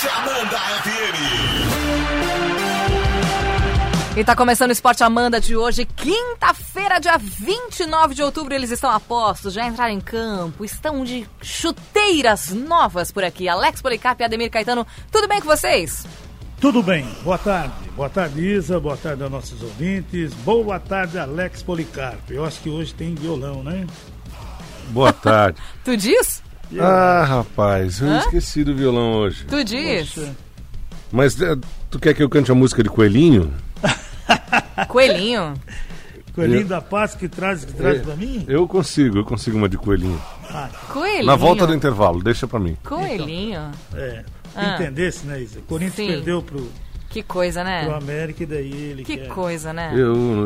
Esporte Amanda FM. E tá começando o Esporte Amanda de hoje, quinta-feira, dia 29 de outubro. Eles estão a postos, já entraram em campo, estão de chuteiras novas por aqui. Alex Policarpo e Ademir Caetano, tudo bem com vocês? Tudo bem, boa tarde. Boa tarde, Isa, boa tarde aos nossos ouvintes. Boa tarde, Alex Policarpo. Eu acho que hoje tem violão, né? Boa tarde. Tu diz? Ah, rapaz, eu Hã? esqueci do violão hoje. Tu diz? Poxa, Mas eh, tu quer que eu cante a música de Coelhinho? Coelhinho. Coelhinho Eu- da Paz que traz, que traz É. pra mim? Eu consigo, eu consigo uma de Coelhinho. Ah, Coelhinho. Na volta do intervalo, deixa pra mim. Coelhinho. é. Ah. Entendesse, né, Isa? Corinthians Sim. perdeu pro, Que coisa, pro né? América e daí ele Que quer... coisa, né?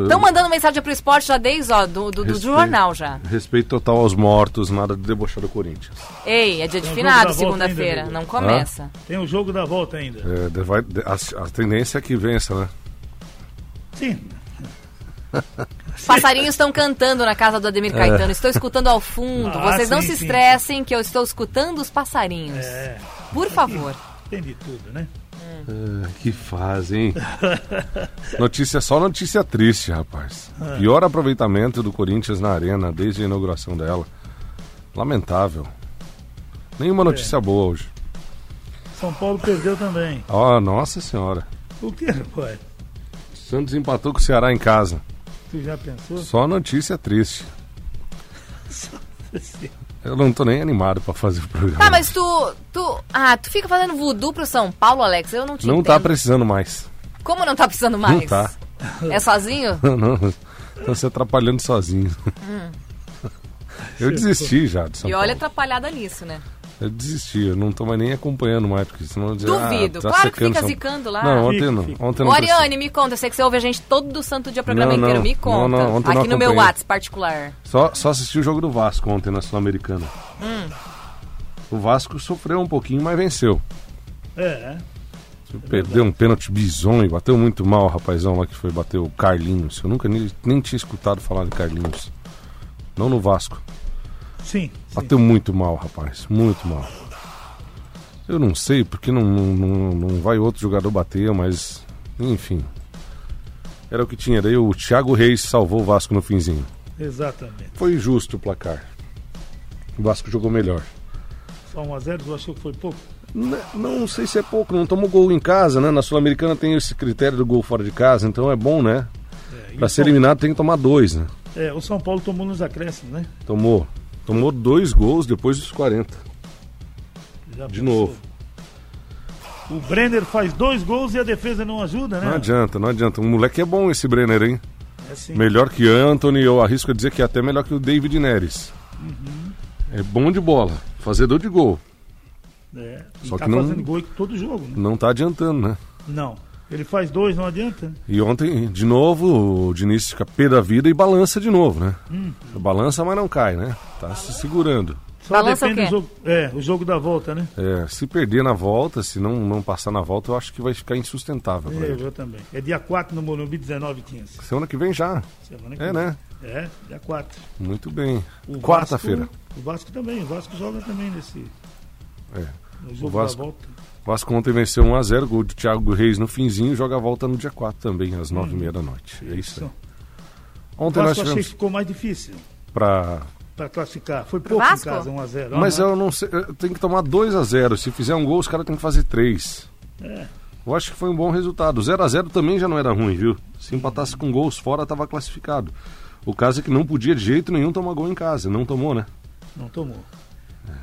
Estão mandando mensagem pro esporte já desde, ó, do, do, do respeito- jornal já. Respeito total aos mortos, nada de debochar do Corinthians. Ei, é dia de um finado, segunda-feira. Não começa. Tem o jogo da volta ainda. É, de- vai- de- a, a tendência é que vença, né? Sim. Passarinhos estão cantando na casa do Ademir Caetano. Estou escutando ao fundo. Ah, Vocês não sim, se sim. estressem que eu estou escutando os passarinhos. É, Por favor. tem de tudo, né? Ah, que hein? notícia só notícia triste, rapaz. Pior aproveitamento do Corinthians na arena desde a inauguração dela. Lamentável. Nenhuma notícia boa hoje. São Paulo perdeu também. Ó, nossa senhora. O que, rapaz? Santos empatou com o Ceará em casa. Tu já pensou? Só notícia triste. Eu não tô nem animado pra fazer o programa. Tá, mas tu, tu. Ah, tu fica fazendo voodoo pro São Paulo, Alex? Eu não te Não entendo. tá precisando mais. Como não tá precisando mais? Não tá. É sozinho? Não, tô se atrapalhando sozinho. Eu desisti já de São e olha Paulo. atrapalhada nisso, né? Eu desisti, eu não tô mais nem acompanhando mais, porque senão eu dizer, Duvido. ah, tá claro que fica São- zicando lá. Não, ontem não. Ontem não Ariane, me conta. Eu sei que você ouve a gente todo santo dia programa Não, inteiro. não. Me conta. Não, não, ontem não Aqui no meu. WhatsApp particular. Só, só assisti o jogo do Vasco ontem na Sul-Americana. Hum. O Vasco sofreu um pouquinho, mas venceu. É, Perdeu um pênalti bizonho, bateu muito mal o rapazão lá que foi bater o Carlinhos. Eu nunca nem, nem tinha escutado falar de Carlinhos. Não no Vasco. Sim. sim. Bateu muito mal, rapaz. Muito mal. Eu não sei porque não, não, não, não vai outro jogador bater, mas. Enfim. Era o que tinha. Daí o Thiago Reis salvou o Vasco no finzinho. Exatamente. Foi justo o placar. O Vasco jogou melhor. Só 1x0, tu achou que foi pouco? N- Não sei se é pouco, não tomou gol em casa, né? Na Sul-Americana tem esse critério do gol fora de casa, então é bom, né? É, Pra o ser eliminado tem que tomar dois, né? É, o São Paulo tomou nos acréscimos, né? Tomou. Tomou dois gols depois dos 40. Já De pensou. novo. O Brenner faz dois gols e a defesa não ajuda, né? Não adianta, não adianta. O moleque é bom esse Brenner, hein? É assim. Melhor que Anthony, eu arrisco a dizer que é até melhor que o David Neres. Uhum. É bom de bola, fazedor de gol. É, Só tá que não- fazendo gol em todo jogo, né? Não tá adiantando, né? Não. Ele faz dois, não adianta. E ontem, de novo, o Diniz fica pé da vida e balança de novo, né? Uhum. Balança, mas não cai, né? Tá se segurando. Só Balança depende o jogo. É, o jogo da volta, né? É, se perder na volta, se não, não passar na volta, eu acho que vai ficar insustentável É, ele. eu também. É dia 4 no Morumbi, 19 h 15. Semana que vem já. Semana que É, vem. né? É, dia 4. Muito bem. Quarta-feira. O Vasco também. O Vasco joga também nesse. É. Jogo Vasco-. Vasco ontem venceu 1x0, gol do Thiago Reis no finzinho, joga a volta no dia 4 também, às 9h30 da noite. É isso aí. O Ontem nós Vasco achei que tivemos ficou mais difícil pra. para classificar. Foi pouco Vasco? em casa, 1x0. Mas eu não sei, tem que tomar 2x0. Se fizer um gol, os caras têm que fazer 3. É. Eu acho que foi um bom resultado. 0x0 também já não era ruim, viu? Se empatasse com gols fora, tava classificado. O caso é que não podia de jeito nenhum tomar gol em casa. Não tomou, né? Não tomou.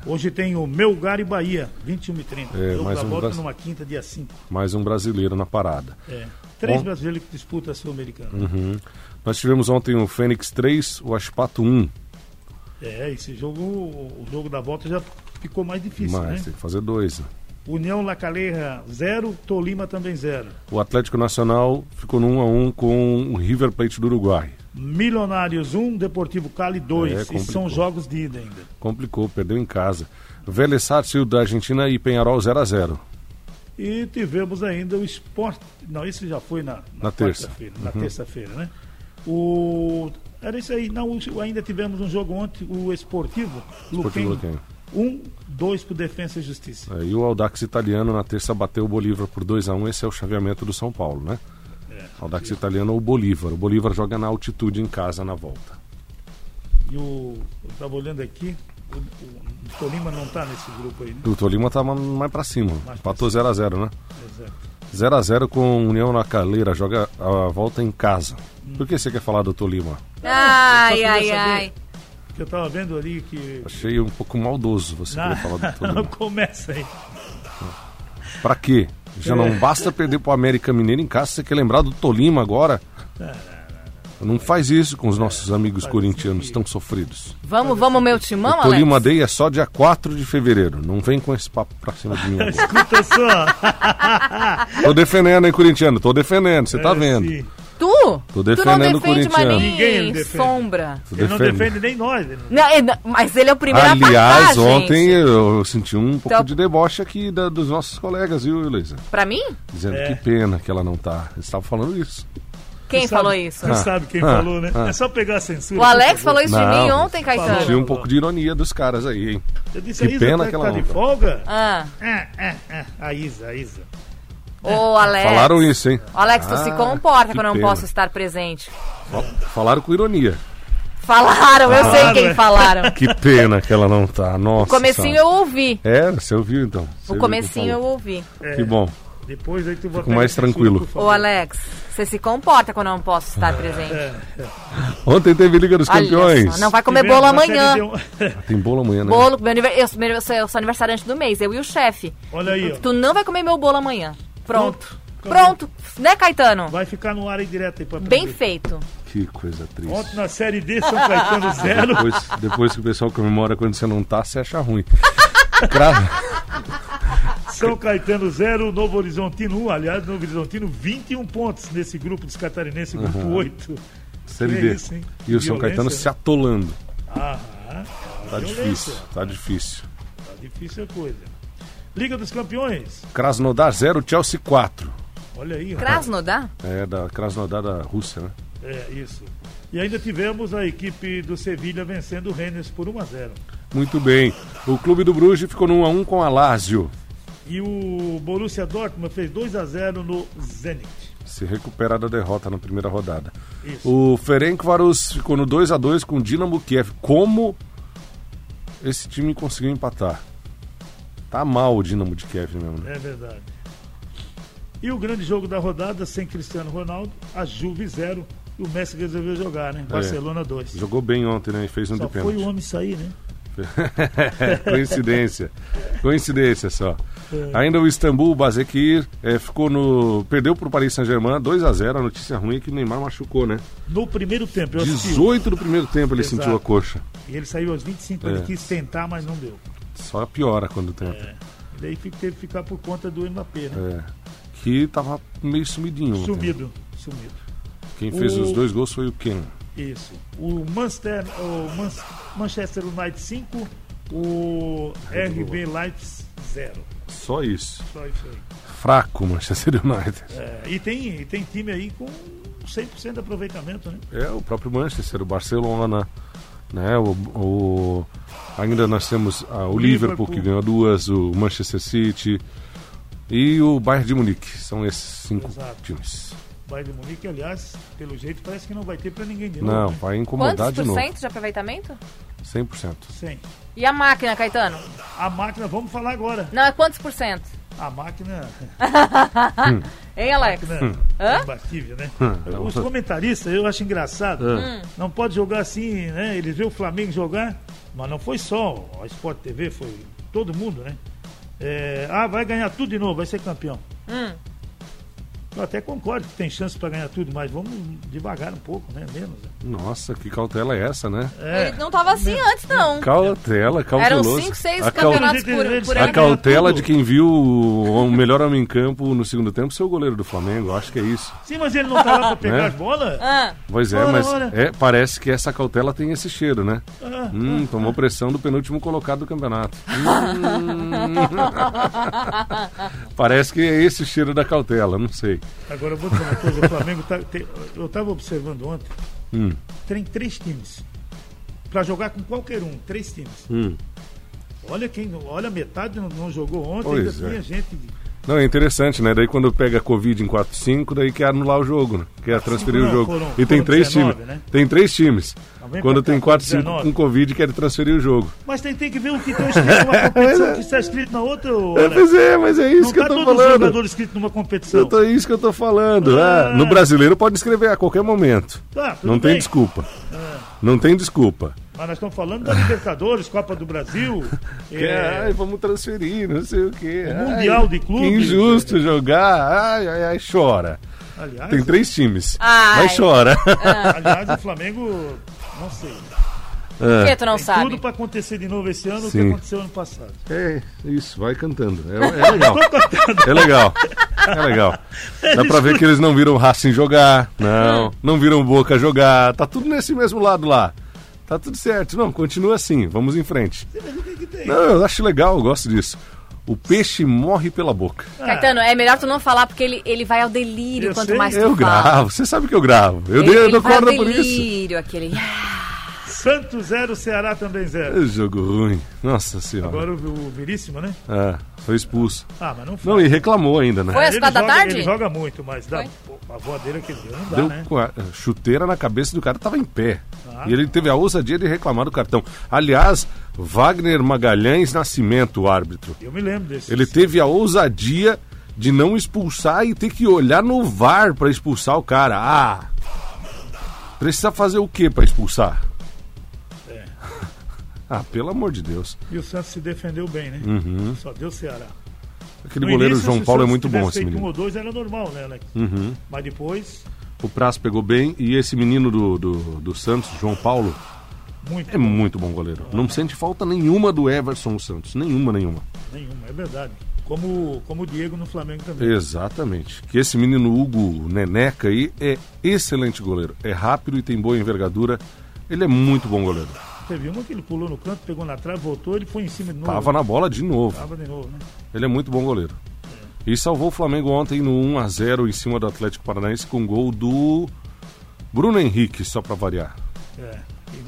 Hoje tem o Melgar e Bahia, 21 e 30. É, jogo mais da um volta Bras- numa quinta, dia 5. Mais um brasileiro na parada. É. Três Bom. brasileiros que disputam a Sul-Americana. Uhum. Nós tivemos ontem o Fênix 3, o Aspato 1. É, esse jogo, o jogo da volta já ficou mais difícil, Mas né? tem que fazer dois. né? União La Calera 0, Tolima também 0. O Atlético Nacional ficou no 1x1 com o River Plate do Uruguai. Milionários 1, Deportivo Cali 2. É, e são jogos de ida ainda. Complicou, perdeu em casa. Vélez Sarsfield da Argentina e Penharol 0x0. E tivemos ainda o esporte. Não, esse já foi na, Na terça. quarta-feira, Na Uhum. terça-feira, né? O. Era isso aí. Não, ainda tivemos um jogo ontem, o Esportivo, Esportivo Luquenho. Um, dois pro Defensa e Justiça. É, e o Audax Italiano na terça bateu o Bolívar por 2 a 1 Esse é o chaveamento do São Paulo, né? Audax Italiano ou Bolívar. O Bolívar joga na altitude em casa na volta. E o. Eu tava olhando aqui, o, o Tolima não tá nesse grupo aí, né? O Tolima tá ma- mais pra cima. Empatou 0x0, né? Exato. 0x0 com União na Caleira. Joga a volta em casa. Por que você quer falar do Tolima? Ai, ai, ai. Que eu tava vendo ali que. Achei um pouco maldoso você querer falar do Não, Tolima. começa aí. Pra quê? Já não basta perder pro América Mineiro em casa, você quer lembrar do Tolima agora? Não faz isso com os nossos amigos corintianos tão sofridos. Vamos, vamos, meu timão, o Tolima Alex? Day é só dia 4 de fevereiro. Não vem com esse papo pra cima de mim. agora. Escuta só. tô defendendo, hein, corintiano? Tô defendendo, você tá É, vendo. Tu? Tô tu não defendendo o defende mais nem Ninguém ele defende. sombra. Ele não defendendo. defende nem nós. ele não- Não, ele- mas ele é o primeiro a Aliás, ontem gente. eu senti um pouco Então- de deboche aqui da- dos nossos colegas, viu, Luísa? Pra mim? Dizendo É. que pena que ela não tá. Eles estavam falando isso. Quem sabe- falou isso? Você sabe quem Ah, falou, né? ah. É só pegar a censura. O Alex falou isso de Não, mim ontem. Caetano. Tinha um pouco de ironia dos caras aí, hein? Eu disse, Que a Isa pena tá, que ela tá não de tá. folga? Ah, É, é, é. A Isa, a Isa. Ô Alex. Falaram isso, hein? Alex, tu se Ah, comporta que quando eu não pena. posso estar presente. Falaram com ironia. Falaram, eu sei quem é. falaram. Que pena que ela não tá. Nossa. O comecinho eu ouvi. É, você ouviu então. Você O comecinho que eu ouvi. É, Que bom. Depois aí tu vai Fico mais tranquilo. Ô Alex, você se comporta quando eu não posso estar presente. É, Ontem teve Liga dos Olha Campeões. só, não vai comer bolo amanhã. D1. Tem bolo amanhã, né? Bolo, meu aniver- eu, meu- eu sou, aniversariante do mês, eu e o chefe. Olha aí, ó. Tu não vai comer meu bolo amanhã. Pronto. Pronto. Pronto. Né, Caetano? Vai ficar no ar aí direto aí pra Bem aprender. feito. Que coisa triste. Ontem na Série D, São Caetano zero. Depois, depois que o pessoal comemora quando você não tá, você acha ruim. São Caetano 0, Novo Horizontino 1. Aliás, Novo Horizontino 21 pontos nesse grupo dos catarinenses, grupo 8. Série D. isso, hein? E o São Violência, Caetano né? se atolando. Ah, Tá violência. difícil, tá difícil. Tá difícil a coisa. Liga dos Campeões. Krasnodar 0, Chelsea 4. Olha aí. ó. Krasnodar? É, da Krasnodar da Rússia, né? É, isso. E ainda tivemos a equipe do Sevilha vencendo o Rennes por 1 a 0 Muito bem. O clube do Bruges ficou no 1x1 com a Lazio. E o Borussia Dortmund fez 2 a 0 no Zenit. Se recupera da derrota na primeira rodada. Isso. O Ferencváros ficou no 2 a 2 com o Dinamo Kiev. Como esse time conseguiu empatar? Tá mal o Dinamo de Kiev mesmo, né? É verdade. E o grande jogo da rodada, sem Cristiano Ronaldo, a Juve 0 e o Messi resolveu jogar, né? Barcelona 2. Jogou bem ontem, né? E fez um Só de foi o pênalti. homem sair, né? Coincidência. Coincidência só. É. Ainda o Istambul, Bazekir, eh, ficou no. Perdeu pro Paris Saint-Germain 2 a 0 A notícia ruim é que o Neymar machucou, né? No primeiro tempo, eu assisti. 18 do primeiro tempo ele Exato. sentiu a coxa. E ele saiu aos 25, É. ele quis tentar, mas não deu. Só piora quando tenta. É. E daí teve que ficar por conta do Mbappé, né? É. Que tava meio sumidinho. Sumido, sumido. Quem fez O- os dois gols foi o Ken. Isso. O Manchester, o Man- Manchester United 5, o RB Leipzig 0. Só isso. Só isso aí. Fraco Manchester United. É, e, tem, e tem time aí com 100% de aproveitamento, né? É o próprio Manchester, o Barcelona, né? O, o- ainda nós temos ah, o O Liverpool, Liverpool. que ganhou duas, o Manchester City e o Bayern de Munique. São esses cinco Exato. times. Bayern de Munique, aliás, pelo jeito, parece que não vai ter pra ninguém de novo. Não, né? vai incomodar Quantos de por novo. cento de aproveitamento? 100%. 100. E a máquina, Caetano? A máquina, vamos falar agora. Não, é quantos por cento? A máquina Hein, Alex? né, Hã? é imbatível, né? Hum. Os comentaristas, eu acho engraçado. Hum. Não pode jogar assim, né? Eles vê o Flamengo jogar, mas não foi só a Sport TV, foi todo mundo, né? É, ah, vai ganhar tudo de novo, vai ser campeão. Hum. Eu até concordo que tem chance para ganhar tudo, mas vamos devagar um pouco, né? Menos. né? Nossa, que cautela é essa, né? É, Ele não tava assim antes, não. Cautela, Eram cauteloso. 5, 6 a, cau- campeonatos por, Eles- por a cautela de quem viu o melhor homem em campo no segundo tempo ser o goleiro do Flamengo. Acho que é isso. Sim, mas ele não lá para pegar Né? as bolas? Ah, Pois é, Ora, mas ora. é, parece que essa cautela tem esse cheiro, né? Ah, Hum, tomou pressão do penúltimo colocado do campeonato. Hum. Parece que é esse o cheiro da cautela, não sei. Agora eu vou dizer uma coisa, o Flamengo tá, tem- eu estava observando ontem, Hum, tem três times. Para jogar com qualquer um, três times. hum. Olha quem, olha metade não, não jogou ontem, Pois ainda é. tinha gente. Não, é interessante, né? Daí quando pega Covid em 4-5, daí quer anular o jogo, né? Quer transferir o não, jogo. foram- e tem três 19, times. né? Tem três times. Não, Quando tem cá, 4-5 19. com Covid, quer transferir o jogo. Mas tem, tem que ver o que está escrito numa competição, o que está escrito na outra. É, pois é, mas é isso não que eu está tô falando. jogadores escritos numa competição. Eu tô, é isso que eu tô falando. Ah. é. no brasileiro pode escrever a qualquer momento. Tá, tudo Não tem desculpa. Ah, Não tem desculpa. Mas nós estamos falando da Libertadores, Copa do Brasil. Que, é, ai, vamos transferir, não sei o quê. O Ai, Mundial de Que Clubes. injusto jogar. Ai, ai, ai, chora. aliás, Tem três times. Ai. Mas chora. aliás, o Flamengo, não sei. Por que tu não Tem sabe? tudo para acontecer de novo esse ano o que Sim. aconteceu ano passado. É, isso, vai cantando. É, é legal. É legal. É legal. Dá pra ver que eles não viram o Racing jogar, não. Não viram o Boca jogar. Tá tudo nesse mesmo lado lá. Tá tudo certo. Não, continua assim. Vamos em frente. Mas o que, que tem? Não, eu acho legal, eu gosto disso. O peixe morre pela boca. Caetano, é melhor tu não falar porque ele, ele vai ao delírio Eu quanto sei. mais tu Eu fala. gravo, você sabe que eu gravo. Eu, Ele, dei, eu ele dou vai ao corda por isso. delírio, aquele... Santos 0, Ceará também 0. É jogo ruim. Nossa senhora. Agora o, o Veríssimo, né? É, foi expulso. Ah, mas não foi. Não, e reclamou ainda, né? Foi às Ele quatro da joga- tarde? Ele joga muito, mas dá, pô, a voadeira que ele deu não dá, Deu né? a chuteira na cabeça do cara, tava em pé. Ah. E ele teve a ousadia de reclamar do cartão. Aliás, Wagner Magalhães Nascimento, o árbitro. Eu me lembro desse. Ele teve a ousadia de não expulsar e ter que olhar no VAR pra expulsar o cara. Ah! Precisa fazer o que pra expulsar? Ah, pelo amor de Deus. E o Santos se defendeu bem, né? Uhum. Só deu Ceará. Aquele No goleiro início, João o Paulo é muito bom, esse feito Um menino. ou dois era normal, né, Alex? Uhum. Mas depois, O Prazo pegou bem e esse menino do, do, do Santos, João Paulo, muito. é muito bom goleiro. Não sente falta nenhuma do Everson Santos. Nenhuma, nenhuma. Nenhuma, é verdade. Como, como o Diego no Flamengo também. Exatamente. Que esse menino Hugo Neneca aí é excelente goleiro. É rápido e tem boa envergadura. Ele é muito bom goleiro. Teve uma que ele pulou no canto, pegou na trave, voltou, ele foi em cima de novo. Tava na bola de novo. Tava de novo, né? Ele é muito bom goleiro. E salvou o Flamengo ontem no 1 a 0 em cima do Atlético Paranaense com gol do Bruno Henrique, só pra variar. É.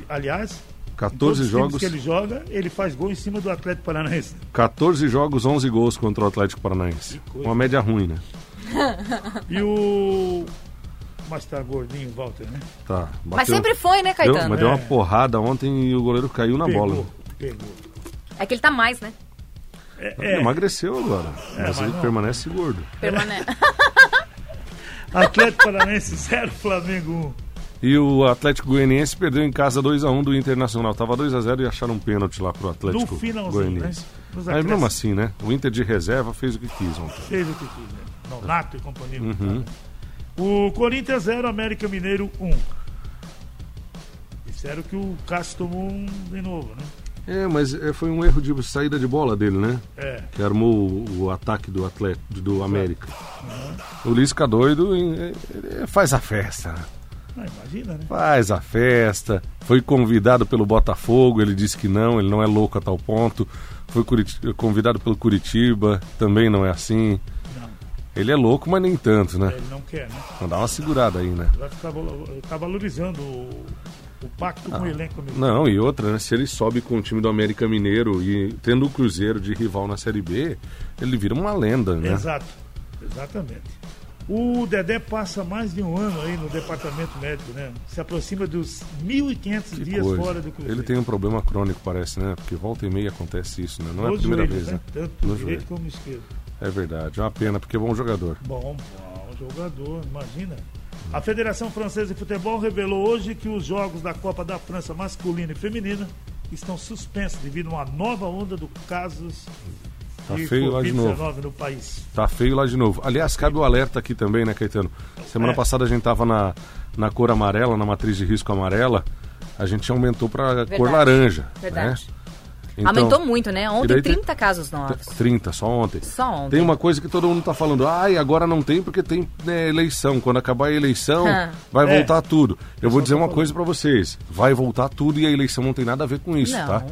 Aliás, em 14 todos os times jogos, que ele joga, ele faz gol em cima do Atlético Paranaense. 14 jogos, 11 gols contra o Atlético Paranaense. Uma média ruim, né? E o. Mas tá gordinho, o Walter, né? Tá. Mas bateu- sempre foi, né, deu, Caetano? mas deu uma É. porrada ontem e o goleiro caiu na pegou, bola. Pegou. É que ele tá mais, né? É, Ele é, emagreceu agora, mas, mas ele não. permanece gordo. Permanece. Atlético Paranaense 0, Flamengo 1. E o Atlético Goianiense perdeu em casa 2x1 do Internacional. Tava 2x0 e acharam um pênalti lá pro Atlético No finalzinho, Goianiense. né? Mas mesmo assim, né? O Inter de reserva fez o que quis ontem. Fez o que quis, né? Nonato e companhia. Uhum. O Corinthians 0, América Mineiro 1. Disseram que o Cássio tomou um de novo, né? É, mas é, foi um erro de saída de bola dele, né? É. Que armou o, o ataque do Atlético, do América. O Lisca doido é, é, faz a festa. Ah, imagina, né? Faz a festa. Foi convidado pelo Botafogo, ele disse que não, ele não é louco a tal ponto. Foi Curit- convidado pelo Curitiba, também não é assim. Ele é louco, mas nem tanto, né? ele não quer, né? Então dá uma segurada aí, né? Vai ficar valo- tá valorizando o, o pacto com o elenco mesmo. Não, e outra, né? Se ele sobe com o time do América Mineiro e tendo o Cruzeiro de rival na Série B, ele vira uma lenda, né? Exato, exatamente. O Dedé passa mais de um ano aí no departamento médico, né? Se aproxima dos 1.500 Que dias coisa. fora do Cruzeiro. Ele tem um problema crônico, parece, né? Porque volta e meia acontece isso, né? Não é a primeira joelhos, vez, né? Tanto No direito joelho. como esquerdo. É verdade, é uma pena, porque é bom jogador. Bom, bom jogador, imagina. A Federação Francesa de Futebol revelou hoje que os jogos da Copa da França masculina e feminina estão suspensos devido a uma nova onda do casos Tá de feio lá de novo. Covid-19 no país. Tá feio lá de novo. Aliás, cabe o alerta aqui também, né, Caetano? Semana É. passada a gente tava na, na cor amarela, na matriz de risco amarela. A gente aumentou pra cor laranja. Verdade. Né? Então, Aumentou muito, né? e Ontem daí tem- 30 casos novos. 30, só ontem. Só ontem. Tem uma coisa que todo mundo tá falando, ai, agora não tem porque tem né, eleição. Quando acabar a eleição, Ah. vai É. voltar tudo. Eu vou dizer uma falando. coisa pra vocês: vai voltar tudo e a eleição não tem nada a ver com isso, Não. tá?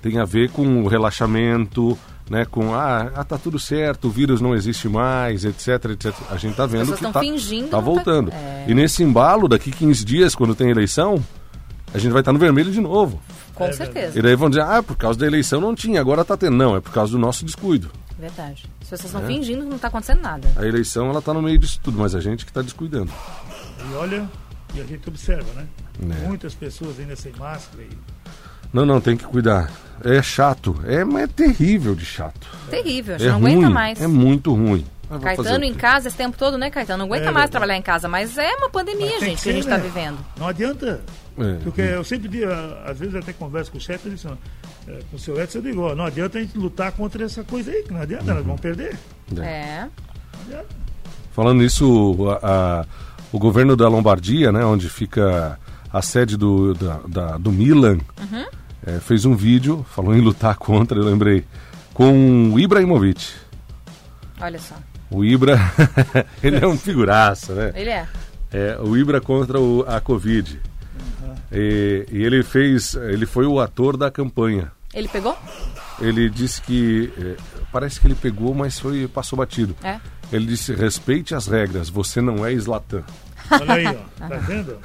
Tem a ver com o relaxamento, né? Com, ah, ah, tá tudo certo, o vírus não existe mais, etc, etc. A gente tá vendo que tá, fingindo, tá tá- voltando. é. E nesse embalo, daqui 15 dias, quando tem eleição, a gente vai estar no vermelho de novo. Com É certeza. E daí vão dizer, ah, por causa da eleição não tinha, agora tá tendo. Não, é por causa do nosso descuido. Verdade. As pessoas É. estão fingindo que não tá acontecendo nada. A eleição, ela tá no meio disso tudo, mas a gente que tá descuidando. E olha, e a gente observa, né? É. Muitas pessoas ainda sem máscara. E... Não, não, tem que cuidar. É chato, é, mas é terrível de chato. Terrível, É não ruim, aguenta mais. é muito ruim. Fazer Caetano em casa esse tempo todo, né, Caetano? Não aguenta É mais trabalhar em casa, mas é uma pandemia, gente, que que a gente ser, tá né? vivendo. Não adianta. É. Porque eu sempre digo, ah, às vezes até converso com o chefe, ele diz, é, com o seu Edson, eu digo, ó, não adianta a gente lutar contra essa coisa aí, que não adianta, nós vamos perder. É. Adianta. Falando nisso, a- a- o governo da Lombardia, né, onde fica a sede do, da- da- do Milan, Uhum. é, fez um vídeo, falou em lutar contra, eu lembrei, com o Ibrahimovic. Olha só. O Ibra, ele é um figuraça, né? Ele é. É, o Ibra contra o- a Covid. E, e ele fez, ele foi o ator da campanha. Ele pegou? Ele disse que, é, parece que ele pegou, mas foi, passou batido. É. Ele disse, respeite as regras, você não é Slatan. Olha aí, ó. Tá vendo?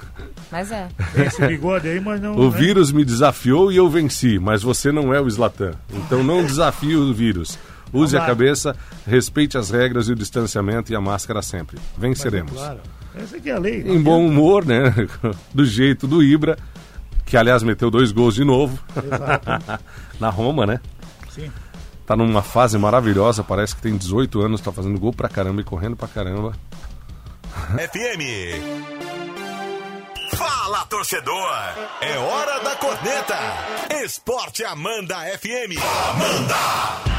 Mas é. Tem esse bigode aí, mas não. O né? vírus me desafiou e eu venci, mas você não é o Slatan. Então não desafie o vírus. Use a cabeça, respeite as regras e o distanciamento e a máscara sempre. Venceremos. Claro. Essa aqui é a lei. Em bom humor, né? Do jeito do Ibra, que aliás meteu dois gols de novo Exato. na Roma, né? Sim. Tá numa fase maravilhosa, parece que tem 18 anos, tá fazendo gol pra caramba e correndo pra caramba. FM. Fala, torcedor! É hora da corneta! Esporte Amanda FM. Amanda!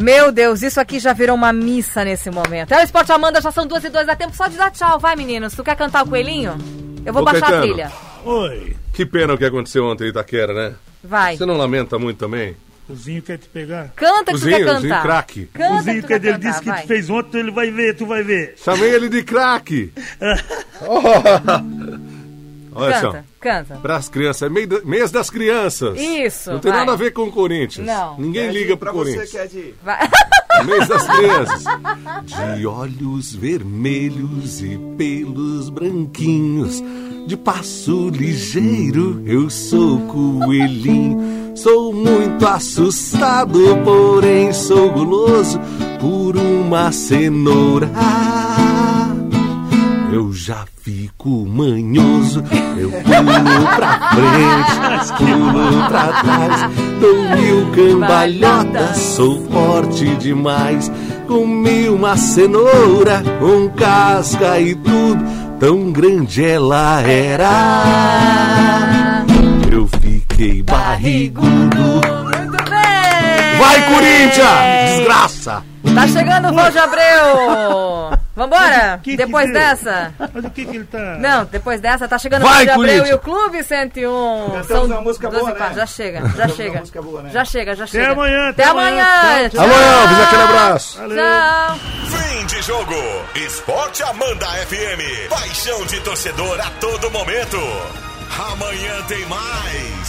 Meu Deus, isso aqui já virou uma missa nesse momento. É o Esporte Amanda, já são duas e dois, dá tempo só de dar tchau. Vai, meninos. Tu quer cantar o coelhinho? Eu vou Ô, baixar a Caetano. trilha. Oi. Que pena o que aconteceu ontem em Itaquera, né? Vai. Você não lamenta muito também? O Zinho quer te pegar. Canta que tu Cozinho, quer cantar. craque. Canta o que Zinho tu que ele cantar, disse que vai. te fez ontem, ele vai ver, tu vai ver. Chamei ele de craque. Olha só. Canta, canta. Para as crianças, é mês das crianças. Isso, Não tem vai. nada a ver com o Corinthians. Não. Ninguém liga pro pra você Corinthians. que é de. Vai. Mês das crianças. De olhos vermelhos e pelos branquinhos, de passo ligeiro, eu sou coelhinho. Sou muito assustado, porém sou guloso por uma cenoura. Eu já fico manhoso, eu pulo pra frente, pulo pra trás, dou mil cambalhotas, sou forte demais. Comi uma cenoura com casca e tudo, tão grande ela era. Eu fiquei barrigudo. Vai, Corinthians! Desgraça! Tá chegando o Abreu! Vambora? Que que depois deu? dessa? Mas o que que ele tá... Não, depois dessa tá chegando Vai, o de Abreu e o Clube 101. Cantamos uma música 12 boa, e né? Já chega, já chega. boa, né? Já chega, já chega. amanhã, Até até amanhã. amanhã. Tchau, Amanhã, fiz aquele abraço. Valeu. Tchau. Fim de jogo. Esporte Amanda FM. Paixão de torcedor a todo momento. Amanhã tem mais.